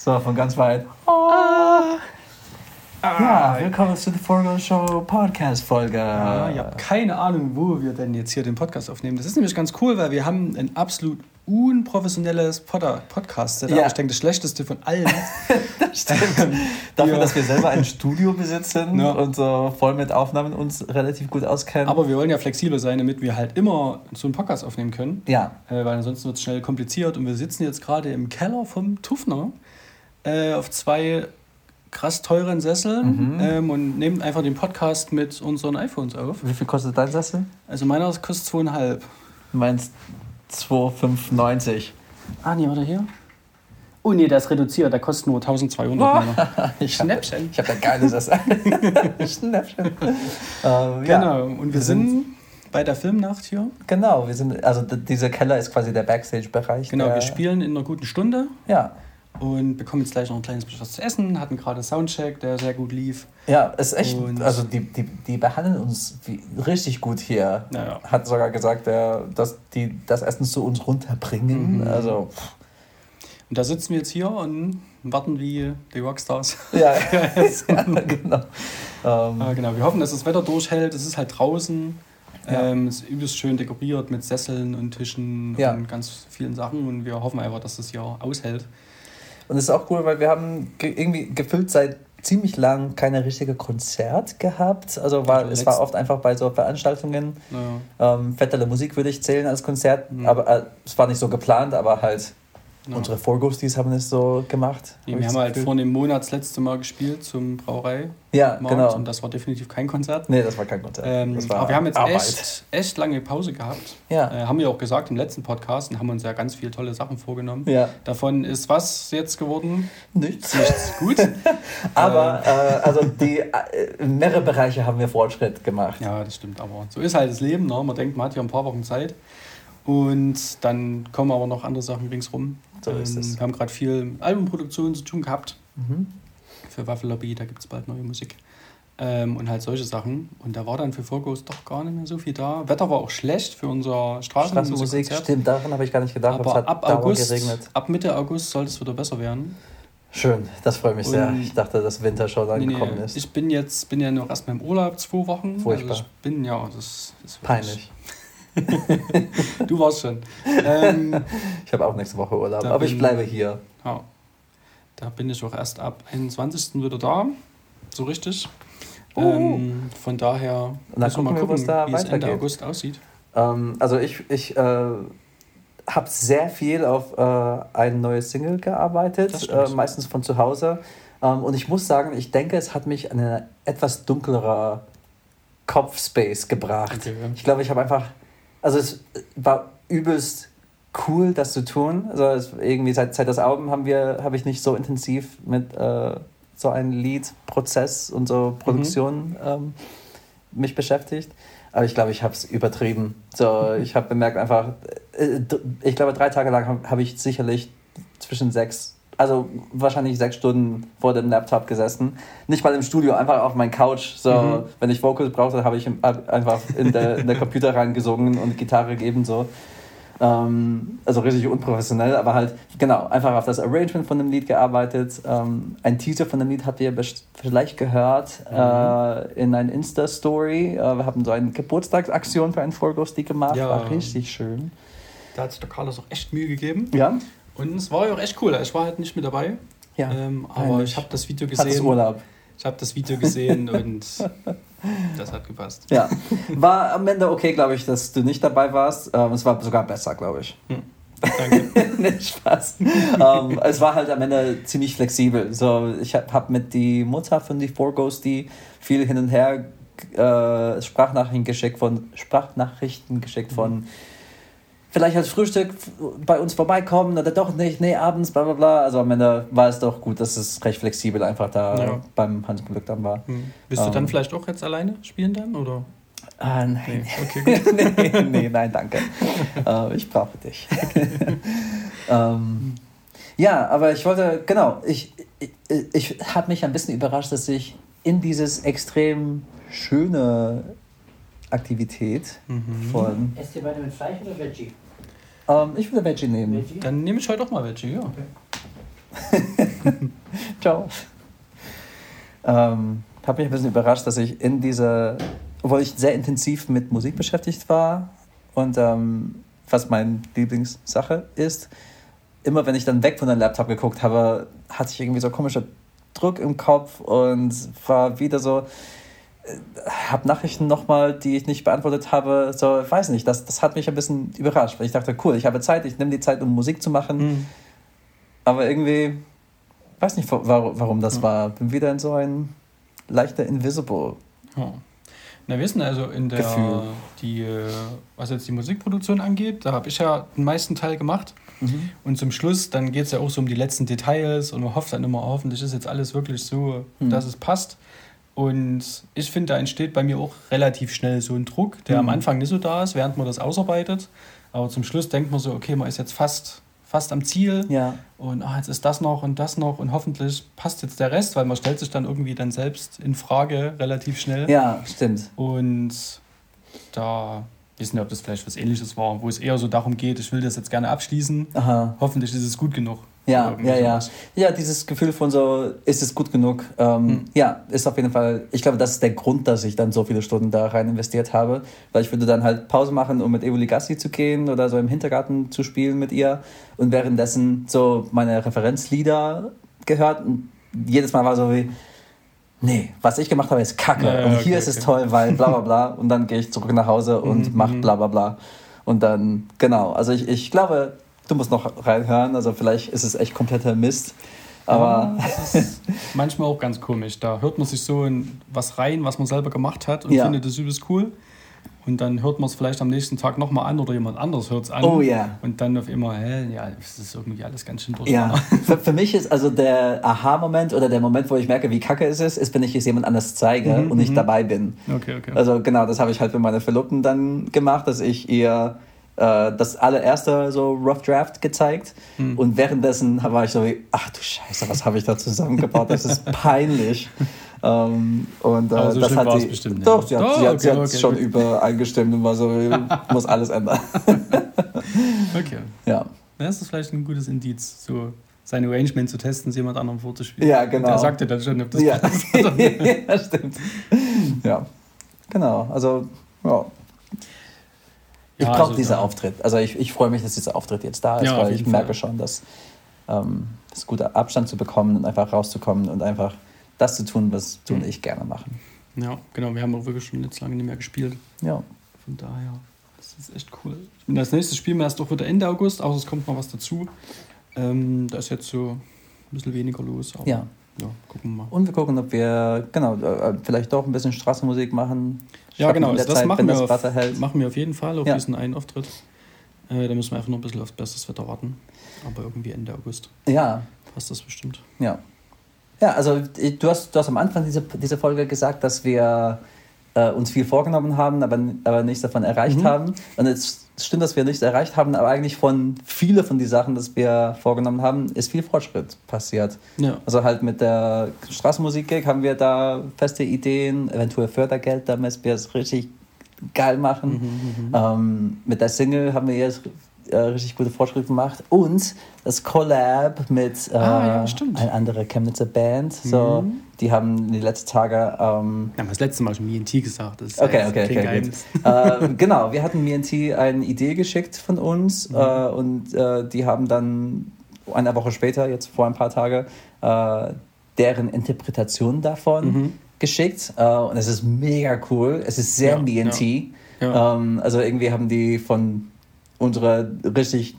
So, von ganz weit. Ah. Ja, willkommen zu der Forgo Show Podcast Folge. Ja, ich habe keine Ahnung, wo wir denn jetzt hier den Podcast aufnehmen. Das ist nämlich ganz cool, weil wir haben ein absolut unprofessionelles Pod Podcast. Ja. Ich denke, das schlechteste von allen. das stimmt. Dafür, ja. dass wir selber ein Studio besitzen ja. und so voll mit Aufnahmen uns relativ gut auskennen. Aber wir wollen ja flexibel sein, damit wir halt immer so einen Podcast aufnehmen können. Ja. Äh, weil ansonsten wird es schnell kompliziert. Und wir sitzen jetzt gerade im Keller vom Tufner äh, auf zwei krass teuren Sesseln mhm. ähm, und nehmen einfach den Podcast mit unseren iPhones auf. Wie viel kostet dein Sessel? Also meiner kostet zweieinhalb. Meins 2,95. Ah, nee, warte hier. Oh nee, der ist reduziert, der kostet nur 1200 oh. Schnäppchen. Ich habe hab ein geiles Sessel. Schnäppchen. Ähm, genau, und wir, wir sind, sind bei der Filmnacht hier. Genau, wir sind, also dieser Keller ist quasi der Backstage-Bereich. Genau, wir spielen in einer guten Stunde. Ja und bekommen jetzt gleich noch ein kleines bisschen was zu essen. Hatten gerade Soundcheck, der sehr gut lief. Ja, ist echt. Und also die, die, die behandeln uns wie, richtig gut hier. Ja. Hat sogar gesagt, der, dass die das Essen zu uns runterbringen. Mhm. Also. Und da sitzen wir jetzt hier und warten wie die Rockstars. Ja, ja genau. Ähm, äh, genau. Wir hoffen, dass das Wetter durchhält. Es ist halt draußen. Ja. Ähm, es ist übelst schön dekoriert mit Sesseln und Tischen ja. und ganz vielen Sachen. Und wir hoffen einfach, dass das hier aushält. Und es ist auch cool, weil wir haben ge irgendwie gefühlt seit ziemlich lang keine richtige Konzert gehabt. Also war, es war oft einfach bei so Veranstaltungen. Ja. Ähm, Vettele Musik würde ich zählen als Konzert, mhm. aber äh, es war nicht so geplant, aber halt ja. Unsere Vorghosties haben es so gemacht. Ja, wir haben halt Gefühl. vor einem Monat das letzte Mal gespielt zum Brauerei. Ja, Markt, genau. Und das war definitiv kein Konzert. Nee, das war kein Konzert. Ähm, war aber wir haben jetzt echt, echt lange Pause gehabt. Ja. Äh, haben wir auch gesagt im letzten Podcast und haben uns ja ganz viele tolle Sachen vorgenommen. Ja. Davon ist was jetzt geworden? Nichts. Nichts. Gut. aber äh, also die äh, mehrere Bereiche haben wir Fortschritt gemacht. Ja, das stimmt. Aber so ist halt das Leben. Ne? Man denkt, man hat ja ein paar Wochen Zeit. Und dann kommen aber noch andere Sachen ringsrum. So ist ähm, es. Wir haben gerade viel Albumproduktion zu tun gehabt. Mhm. Für Waffellobby, da gibt es bald neue Musik. Ähm, und halt solche Sachen. Und da war dann für Vorgos doch gar nicht mehr so viel da. Wetter war auch schlecht für unser Straßenmusik. Straßenmusik stimmt, daran habe ich gar nicht gedacht. Aber, aber ab, August, geregnet. ab Mitte August sollte es wieder besser werden. Schön, das freut mich und sehr. Ich dachte, dass Winter schon angekommen nee, nee. ist. Ich bin jetzt bin ja noch erst mal im Urlaub, zwei Wochen. Furchtbar. Also ich bin, ja, das ist peinlich. du warst schon. Ähm, ich habe auch nächste Woche Urlaub, aber bin, ich bleibe hier. Ja, da bin ich auch erst ab 21. wieder da, so richtig. Uh. Ähm, von daher müssen wir mal gucken, wie es Ende August aussieht. Ähm, also ich, ich äh, habe sehr viel auf äh, ein neues Single gearbeitet, äh, meistens von zu Hause. Ähm, und ich muss sagen, ich denke, es hat mich an eine etwas dunklere Kopfspace gebracht. Okay. Ich glaube, ich habe einfach also es war übelst cool, das zu tun. Also irgendwie seit, seit das Album haben wir, habe ich nicht so intensiv mit äh, so einem Liedprozess und so Produktion mhm. ähm, mich beschäftigt. Aber ich glaube, ich habe es übertrieben. So, ich habe bemerkt einfach, äh, ich glaube, drei Tage lang habe hab ich sicherlich zwischen sechs also wahrscheinlich sechs Stunden vor dem Laptop gesessen. Nicht mal im Studio, einfach auf meinem Couch. So, mhm. wenn ich Vocals brauchte, habe ich einfach in der, in der Computer reingesungen und Gitarre gegeben. So. Ähm, also richtig unprofessionell, aber halt, genau, einfach auf das Arrangement von dem Lied gearbeitet. Ähm, ein Teaser von dem Lied habt ihr vielleicht gehört mhm. äh, in einer Insta-Story. Äh, wir haben so eine Geburtstagsaktion für einen Vorghost gemacht. Ja. War richtig schön. Da hat sich der Carlos auch echt Mühe gegeben. Ja. Und es war ja auch echt cool. Ich war halt nicht mit dabei. Ja. Ähm, aber ich habe das Video gesehen. Urlaub. Ich habe das Video gesehen und das hat gepasst. Ja. War am Ende okay, glaube ich, dass du nicht dabei warst. Ähm, es war sogar besser, glaube ich. Hm. Danke. nicht Spaß. ähm, es war halt am Ende ziemlich flexibel. So, ich habe hab mit die Mutter von die Four Ghosty viel hin und her äh, Sprachnachrichten geschickt von Sprachnachrichten geschickt von mhm vielleicht als Frühstück bei uns vorbeikommen oder doch nicht, nee, abends, bla bla bla. Also am Ende war es doch gut, dass es recht flexibel einfach da ja. beim Hans Glück dann war. Hm. Willst du dann ähm. vielleicht auch jetzt alleine spielen dann, oder? Ah, nein. Nee, okay, nee, nee, nein, danke. uh, ich brauche dich. ähm, ja, aber ich wollte, genau, ich, ich, ich habe mich ein bisschen überrascht, dass ich in dieses extrem schöne Aktivität mhm. von. Esst ihr weiter mit Fleisch oder Veggie? Ähm, ich würde Veggie nehmen. Veggie? Dann nehme ich heute auch mal Veggie, ja. Okay. Ciao. Ähm, habe mich ein bisschen überrascht, dass ich in dieser, obwohl ich sehr intensiv mit Musik beschäftigt war und ähm, was meine Lieblingssache ist, immer wenn ich dann weg von dem Laptop geguckt habe, hatte ich irgendwie so komischer Druck im Kopf und war wieder so, habe Nachrichten nochmal, die ich nicht beantwortet habe, so, weiß nicht, das, das hat mich ein bisschen überrascht, weil ich dachte, cool, ich habe Zeit, ich nehme die Zeit, um Musik zu machen, mhm. aber irgendwie, weiß nicht, warum, warum das ja. war, bin wieder in so ein leichter Invisible. Ja. Na, wir sind also in der, Gefühl. die, äh, was jetzt die Musikproduktion angeht, da habe ich ja den meisten Teil gemacht. Mhm. Und zum Schluss, dann geht es ja auch so um die letzten Details und man hofft dann immer, hoffentlich ist jetzt alles wirklich so, mhm. dass es passt. Und ich finde, da entsteht bei mir auch relativ schnell so ein Druck, der mhm. am Anfang nicht so da ist, während man das ausarbeitet. Aber zum Schluss denkt man so, okay, man ist jetzt fast fast am Ziel. Ja. Und ach, jetzt ist das noch und das noch und hoffentlich passt jetzt der Rest, weil man stellt sich dann irgendwie dann selbst in Frage relativ schnell. Ja, stimmt. Und da wissen wir, ob das vielleicht was ähnliches war, wo es eher so darum geht, ich will das jetzt gerne abschließen. Aha. Hoffentlich ist es gut genug. Ja, ja, ja. Ja, dieses Gefühl von so, ist es gut genug? Ähm, hm. Ja, ist auf jeden Fall, ich glaube, das ist der Grund, dass ich dann so viele Stunden da rein investiert habe, weil ich würde dann halt Pause machen, um mit Evoli Gassi zu gehen oder so im Hintergarten zu spielen mit ihr. Und währenddessen so meine Referenzlieder gehört. Und jedes Mal war so wie, nee, was ich gemacht habe, ist kacke. Ja, und hier okay, ist es toll, weil bla bla bla. Und dann gehe ich zurück nach Hause und mhm, mach mhm. bla bla bla. Und dann, genau, also ich, ich glaube, Du musst noch reinhören, also vielleicht ist es echt kompletter Mist. Aber ja, das ist manchmal auch ganz komisch. Da hört man sich so in was rein, was man selber gemacht hat und ja. findet das übelst cool. Und dann hört man es vielleicht am nächsten Tag nochmal an oder jemand anderes hört es an. Oh ja. Und dann auf immer, hä, ja, das ist irgendwie alles ganz schön durcheinander. Ja, für, für mich ist also der Aha-Moment oder der Moment, wo ich merke, wie kacke es ist, ist, wenn ich es jemand anders zeige mhm, und nicht mhm. dabei bin. Okay, okay. Also genau, das habe ich halt mit meiner Verlobten dann gemacht, dass ich ihr äh, das allererste so Rough Draft gezeigt. Mhm. Und währenddessen war ich so wie, ach du Scheiße, was habe ich da zusammengebaut? Das ist peinlich. ähm, und äh, so das hat sie. Bestimmt, doch, sie hat, oh, sie hat, okay, sie hat okay, schon okay. übereingestimmt und war so, muss alles ändern. okay. Ja. Das ist vielleicht ein gutes Indiz, so sein Arrangement zu testen, jemand anderem vorzuspielen. Ja, genau. Er sagte dann schon, ob das ja. passt. ja, stimmt. Ja, genau. Also, ja. Ich ja, brauche also, diesen ja. Auftritt. Also ich, ich freue mich, dass dieser Auftritt jetzt da ist, ja, weil ich Fall. merke schon, dass ähm, es guter Abstand zu bekommen und einfach rauszukommen und einfach das zu tun, was du mhm. und ich gerne machen. Ja, genau. Wir haben auch wirklich schon jetzt lange nicht mehr gespielt. Ja. Von daher, das ist echt cool. Das nächste Spiel wir erst auch wieder Ende August, außer es kommt noch was dazu. Ähm, da ist jetzt so ein bisschen weniger los. ja. Ja, gucken wir mal. Und wir gucken, ob wir, genau, äh, vielleicht doch ein bisschen Straßenmusik machen. Ja, genau, also das, Zeit, machen, wir auf, machen wir auf jeden Fall auf ja. diesen einen Auftritt. Äh, da müssen wir einfach noch ein bisschen aufs bestes Wetter warten. Aber irgendwie Ende August. Ja. Passt das bestimmt. Ja. Ja, also du hast, du hast am Anfang dieser, dieser Folge gesagt, dass wir äh, uns viel vorgenommen haben, aber, aber nichts davon erreicht mhm. haben. Und jetzt stimmt, dass wir nichts erreicht haben, aber eigentlich von viele von den Sachen, die wir vorgenommen haben, ist viel Fortschritt passiert. Ja. Also halt mit der Straßenmusik-Gig haben wir da feste Ideen, eventuell Fördergeld, damit wir es richtig geil machen. Mhm, mhm, mhm. ähm, mit der Single haben wir jetzt äh, richtig gute Fortschritte gemacht. Und das Collab mit äh, ah, ja, einer anderen Chemnitzer Band. So, mhm. Die haben die letzten Tage. Ähm, wir haben das letzte Mal schon MNT gesagt. Das okay, okay, okay. äh, genau, wir hatten MNT eine Idee geschickt von uns mhm. äh, und äh, die haben dann eine Woche später, jetzt vor ein paar Tagen, äh, deren Interpretation davon mhm. geschickt. und es ist mega cool. Es ist sehr ja, MNT. Ja. Ja. Ähm, also irgendwie haben die von unsere richtig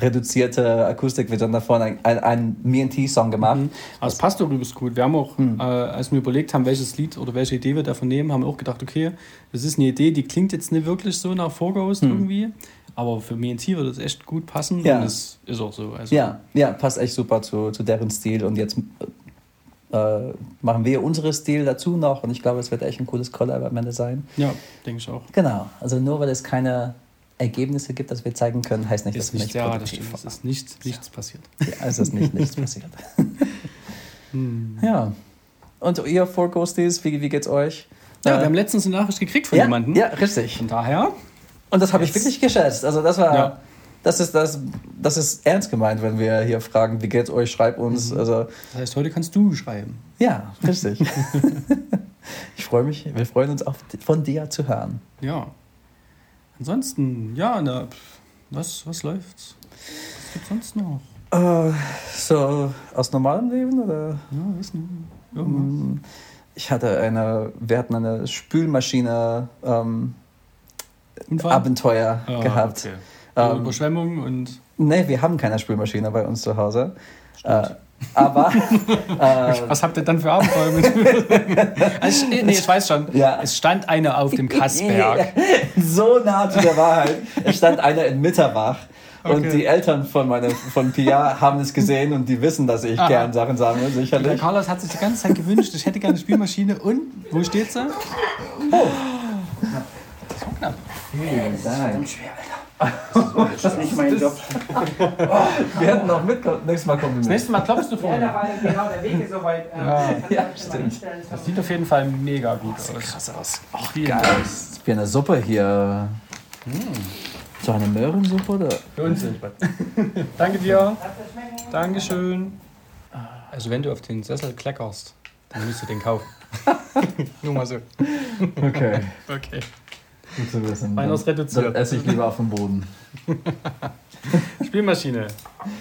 reduzierte Akustik wird dann davon ein, ein, ein MT-Song gemacht. Mhm. Also es passt doch übelst gut. Wir haben auch, mhm. äh, als wir überlegt haben, welches Lied oder welche Idee wir davon nehmen, haben wir auch gedacht, okay, das ist eine Idee, die klingt jetzt nicht wirklich so nach Vorghost mhm. irgendwie, aber für MT würde es echt gut passen ja. und das ist auch so. Also ja, ja, passt echt super zu, zu deren Stil und jetzt äh, machen wir unsere Stil dazu noch und ich glaube, es wird echt ein cooles Collab am Ende sein. Ja, denke ich auch. Genau, also nur weil es keine Ergebnisse gibt, dass wir zeigen können, heißt nicht, ist dass wir nicht ja, produktiv das Es ist nichts, nichts ja. passiert. Ja, es ist nicht nichts passiert. hm. Ja. Und ihr Four Ghosties, wie, wie geht's euch? Ja, äh, wir haben letztens eine Nachricht gekriegt von ja, jemandem. Ja, richtig. Von daher. Und das habe ich wirklich geschätzt. Also das war. Ja. das ist, das, das ist ernst gemeint, wenn wir hier fragen, wie geht's euch, schreib uns. Mhm. Also, das heißt, heute kannst du schreiben. Ja, richtig. ich freue mich, wir freuen uns auch von dir zu hören. Ja. Ansonsten, ja, na, was, was läuft's? Was gibt's sonst noch? Uh, so aus normalem Leben oder? Ja, wissen. Mm, Irgendwas. Ich hatte eine, wir hatten eine Spülmaschine ähm, Abenteuer oh, gehabt. Okay. Ähm, Überschwemmung und. Nee, wir haben keine Spülmaschine bei uns zu Hause. Äh, aber. äh, Was habt ihr dann für Abenteuer mit? also, nee, ich weiß schon. Ja. Es stand eine auf dem Kassberg. so nah zu der Wahrheit. Es stand einer in Mitterbach. Okay. Und die Eltern von, meine, von Pia haben es gesehen und die wissen, dass ich Aha. gern Sachen sammle, sicherlich. Der Carlos hat sich die ganze Zeit gewünscht, ich hätte gerne eine Spülmaschine. Und, wo steht sie? Oh. Das war knapp. Vielen Dank. schwer, Alter. Das ist nicht mein Job. Wir hätten auch mit, nächstes Mal kommen. Das nächste Mal klopfst du vor. Ja, da war genau der Weg so weit. Ähm, ja, ja stimmt. Das sieht auf jeden Fall mega gut aus. Sieht krass aus. Ach, wie geil. Wie eine Suppe hier. Hm. So eine Möhrensuppe oder? Für uns nicht. Danke dir. Dankeschön. Also wenn du auf den Sessel kleckerst, dann musst du den kaufen. Nur mal so. Okay. Okay. Gut zu wissen. Ist reduziert. Dann esse ich lieber auf dem Boden. Spielmaschine.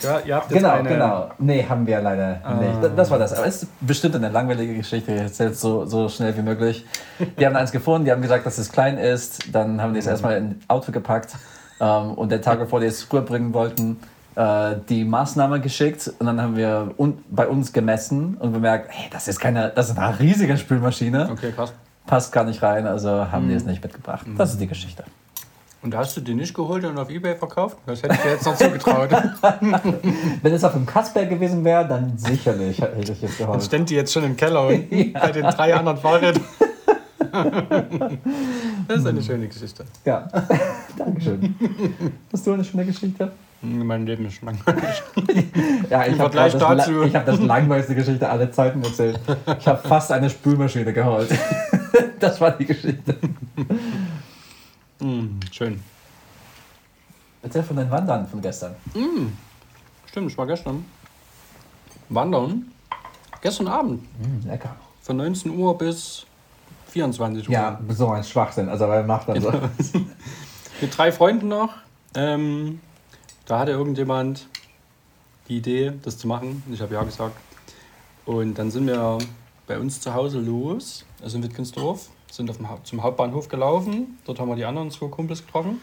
Ja, ihr habt jetzt genau, eine... genau. Nee, haben wir leider ah. nicht. Das war das. Aber es ist bestimmt eine langweilige Geschichte. Ich erzähle es so, so schnell wie möglich. Die haben eins gefunden, die haben gesagt, dass es klein ist. Dann haben die es mhm. erstmal in Auto gepackt. Ähm, und der Tag, bevor die es rüberbringen wollten, äh, die Maßnahme geschickt. Und dann haben wir un bei uns gemessen und bemerkt, hey, das ist keine, das ist eine riesige Spülmaschine. Okay, krass passt gar nicht rein, also haben mhm. die es nicht mitgebracht. Das ist die Geschichte. Und hast du die nicht geholt und auf Ebay verkauft? Das hätte ich dir jetzt noch zugetraut. Wenn es auf dem Kasper gewesen wäre, dann sicherlich hätte ich es geholt. Dann stand die jetzt schon im Keller und ja. bei den drei anderen Fahrrädern. das ist eine schöne Geschichte. Ja, Dankeschön. Hast du eine schöne Geschichte? Mein Leben ist langweilig. ja, ich habe das, hab das langweiligste Geschichte aller Zeiten erzählt. Ich habe fast eine Spülmaschine geholt. das war die Geschichte. Mm, schön. Erzähl von deinen Wandern von gestern. Mm, stimmt, ich war gestern. Wandern. Gestern Abend. Mm, lecker. Von 19 Uhr bis 24 Uhr. Ja, so ein Schwachsinn. Also, wer macht dann so? Mit drei Freunden noch. Ähm, da hatte irgendjemand die Idee, das zu machen. Ich habe ja gesagt. Und dann sind wir bei uns zu Hause los, also in Wittgensdorf, sind auf dem, zum Hauptbahnhof gelaufen. Dort haben wir die anderen zwei Kumpels getroffen.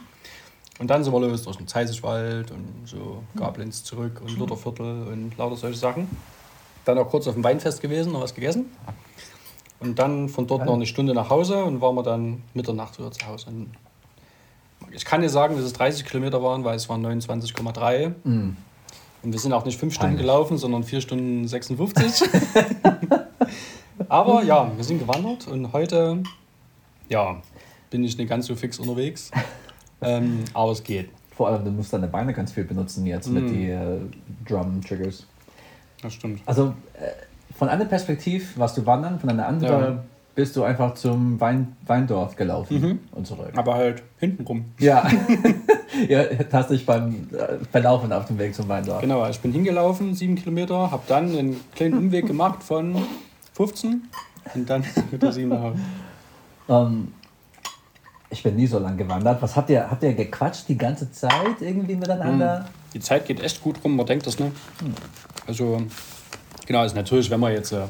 Und dann sind wir los durch den Zeisischwald und so Gablins zurück und Lutherviertel und lauter solche Sachen. Dann auch kurz auf dem Weinfest gewesen, noch was gegessen. Und dann von dort noch eine Stunde nach Hause und waren wir dann Mitternacht wieder zu Hause. Und ich kann dir sagen, dass es 30 Kilometer waren, weil es waren 29,3. Mm. Und wir sind auch nicht 5 Stunden gelaufen, sondern 4 Stunden 56. Aber ja, wir sind gewandert und heute ja, bin ich nicht ganz so fix unterwegs. ähm, aber es geht. Vor allem, du musst deine Beine ganz viel benutzen jetzt mm. mit den äh, Drum-Triggers. Das stimmt. Also äh, von einer Perspektive warst du wandern, von einer anderen ja bist du einfach zum Wein, Weindorf gelaufen mhm. und zurück. Aber halt hintenrum. Ja. ja, hast dich beim äh, Verlaufen auf dem Weg zum Weindorf. Genau, ich bin hingelaufen, sieben Kilometer, habe dann einen kleinen Umweg gemacht von 15 und dann wieder sieben nach Hause. Um, ähm, ich bin nie so lang gewandert. Was habt ihr, habt ihr gequatscht die ganze Zeit irgendwie miteinander? Hm. Die Zeit geht echt gut rum, man denkt das, ne? Hm. Also, genau, ist also natürlich, wenn man jetzt äh,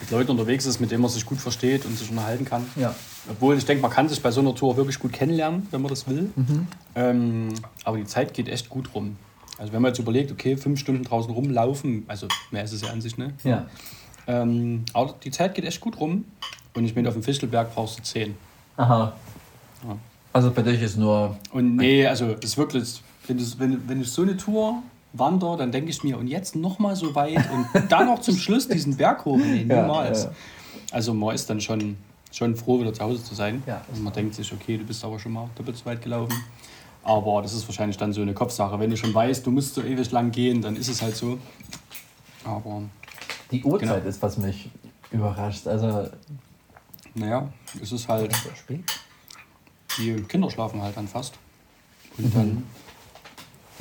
mit Leuten unterwegs ist, mit denen man sich gut versteht und sich unterhalten kann. Ja. Obwohl ich denke, man kann sich bei so einer Tour wirklich gut kennenlernen, wenn man das will. Mhm. Ähm, aber die Zeit geht echt gut rum. Also wenn man jetzt überlegt, okay, fünf Stunden draußen rumlaufen, also mehr ist es ja an sich, ne? Ja. Ähm, aber die Zeit geht echt gut rum. Und ich bin auf dem Fischelberg brauchst du zehn. Aha. Ja. Also bei dich ist nur. Und nee, also es ist wirklich, wenn, du, wenn, wenn ich so eine Tour wandere, dann denke ich mir, und jetzt nochmal so weit und dann noch zum Schluss diesen Berg hoch. Nee, niemals. Ja, ja. Also man ist dann schon, schon froh, wieder zu Hause zu sein. Ja. Und man denkt sich, okay, du bist aber schon mal doppelt so weit gelaufen. Aber das ist wahrscheinlich dann so eine Kopfsache. Wenn du schon weißt, du musst so ewig lang gehen, dann ist es halt so. Aber. Die Uhrzeit genau. ist, was mich überrascht. Also. Naja, es ist halt. Die Kinder schlafen halt dann fast. Und mhm. dann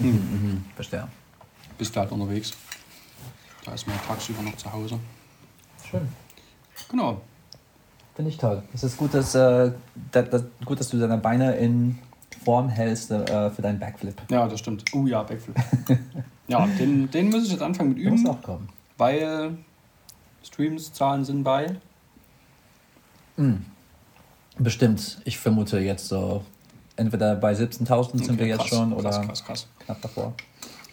Mhm, mhm. Verstehe. Bist du halt unterwegs. Da ist man tagsüber noch zu Hause. Schön. Genau. Finde ich toll. Es ist gut, dass, äh, da, das, gut, dass du deine Beine in Form hältst äh, für deinen Backflip. Ja, das stimmt. Oh uh, ja, Backflip. ja, den, den muss ich jetzt anfangen mit üben. Muss auch kommen. Weil Streams-Zahlen sind bei. Mhm. Bestimmt. Ich vermute jetzt so entweder bei 17.000 sind okay, wir jetzt krass, schon oder krass, krass, krass. knapp davor.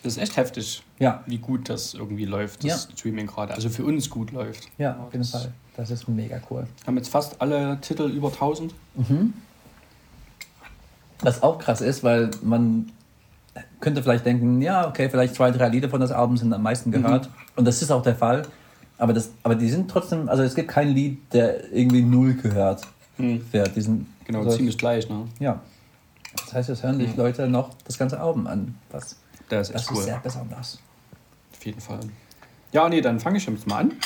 Das ist echt heftig, ja. wie gut das irgendwie läuft, das ja. Streaming gerade. Also für uns gut läuft. Ja, auf jeden Fall. Das ist mega cool. Haben jetzt fast alle Titel über 1000. Mhm. Was auch krass ist, weil man könnte vielleicht denken, ja, okay, vielleicht zwei, drei Lieder von das Album sind am meisten gehört. Mhm. Und das ist auch der Fall. Aber, das, aber die sind trotzdem, also es gibt kein Lied, der irgendwie null gehört mhm. wird. Die sind genau, so ziemlich gleich, ne? Ja. Das heißt, es hören sich mhm. Leute noch das ganze Album an. Was, das ist, das cool. ist sehr besonders. Auf jeden Fall. Ja, nee, dann fange ich jetzt mal an. Ein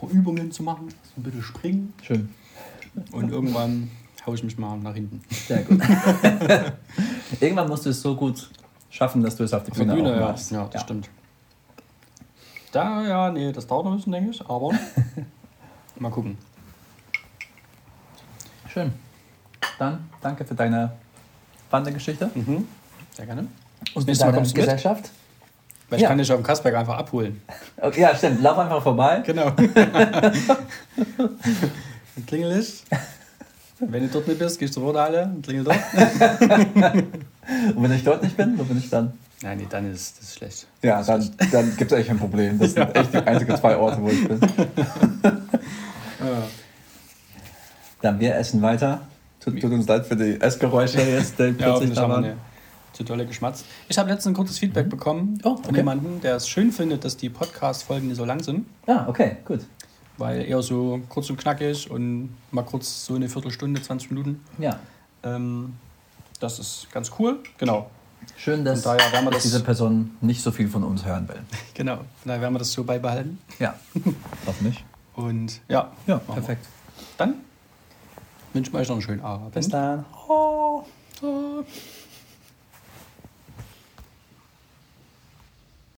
paar Übungen zu machen, so ein bisschen springen. Schön. Und irgendwann haue ich mich mal nach hinten. Sehr gut. irgendwann musst du es so gut schaffen, dass du es auf die Bühne, Bühne ja. machst. Ja, das ja. stimmt. Da, ja, nee, das dauert noch ein bisschen, denke ich, aber mal gucken. Schön. Dann danke für deine Wandergeschichte. Mhm. Sehr gerne. Und nächstes Mal kommst du Gesellschaft? Weil ich ja. kann dich auf dem Kasperg einfach abholen. Okay, ja, stimmt. Lauf einfach vorbei. Genau. klingel ich. Wenn du dort nicht bist, gehst du zur Worthalle und klingel dort. und wenn ich dort nicht bin, wo bin ich dann? Nein, nee, dann ist das schlecht. Ja, dann, dann gibt es echt ein Problem. Das sind echt die einzigen zwei Orte, wo ich bin. ja. Dann wir essen weiter. Tut, tut, uns leid für die Essgeräusche jetzt, die plötzlich ja, da waren. Zu dolle geschmatzt. Ich habe letztens ein kurzes Feedback mhm. bekommen oh, okay. von jemandem, der es schön findet, dass die Podcast-Folgen so lang sind. Ah, okay, gut. Weil eher so kurz und knackig und mal kurz so eine Viertelstunde, 20 Minuten. Ja. Ähm, das ist ganz cool. Genau. Schön, dass, daher werden wir dass diese Person nicht so viel von uns hören will. Genau, daher werden wir das so beibehalten. Ja, hoffentlich. Und ja, ja perfekt. Dann wünschen wir euch noch einen schönen Abend. Bis dann. Oh. Oh.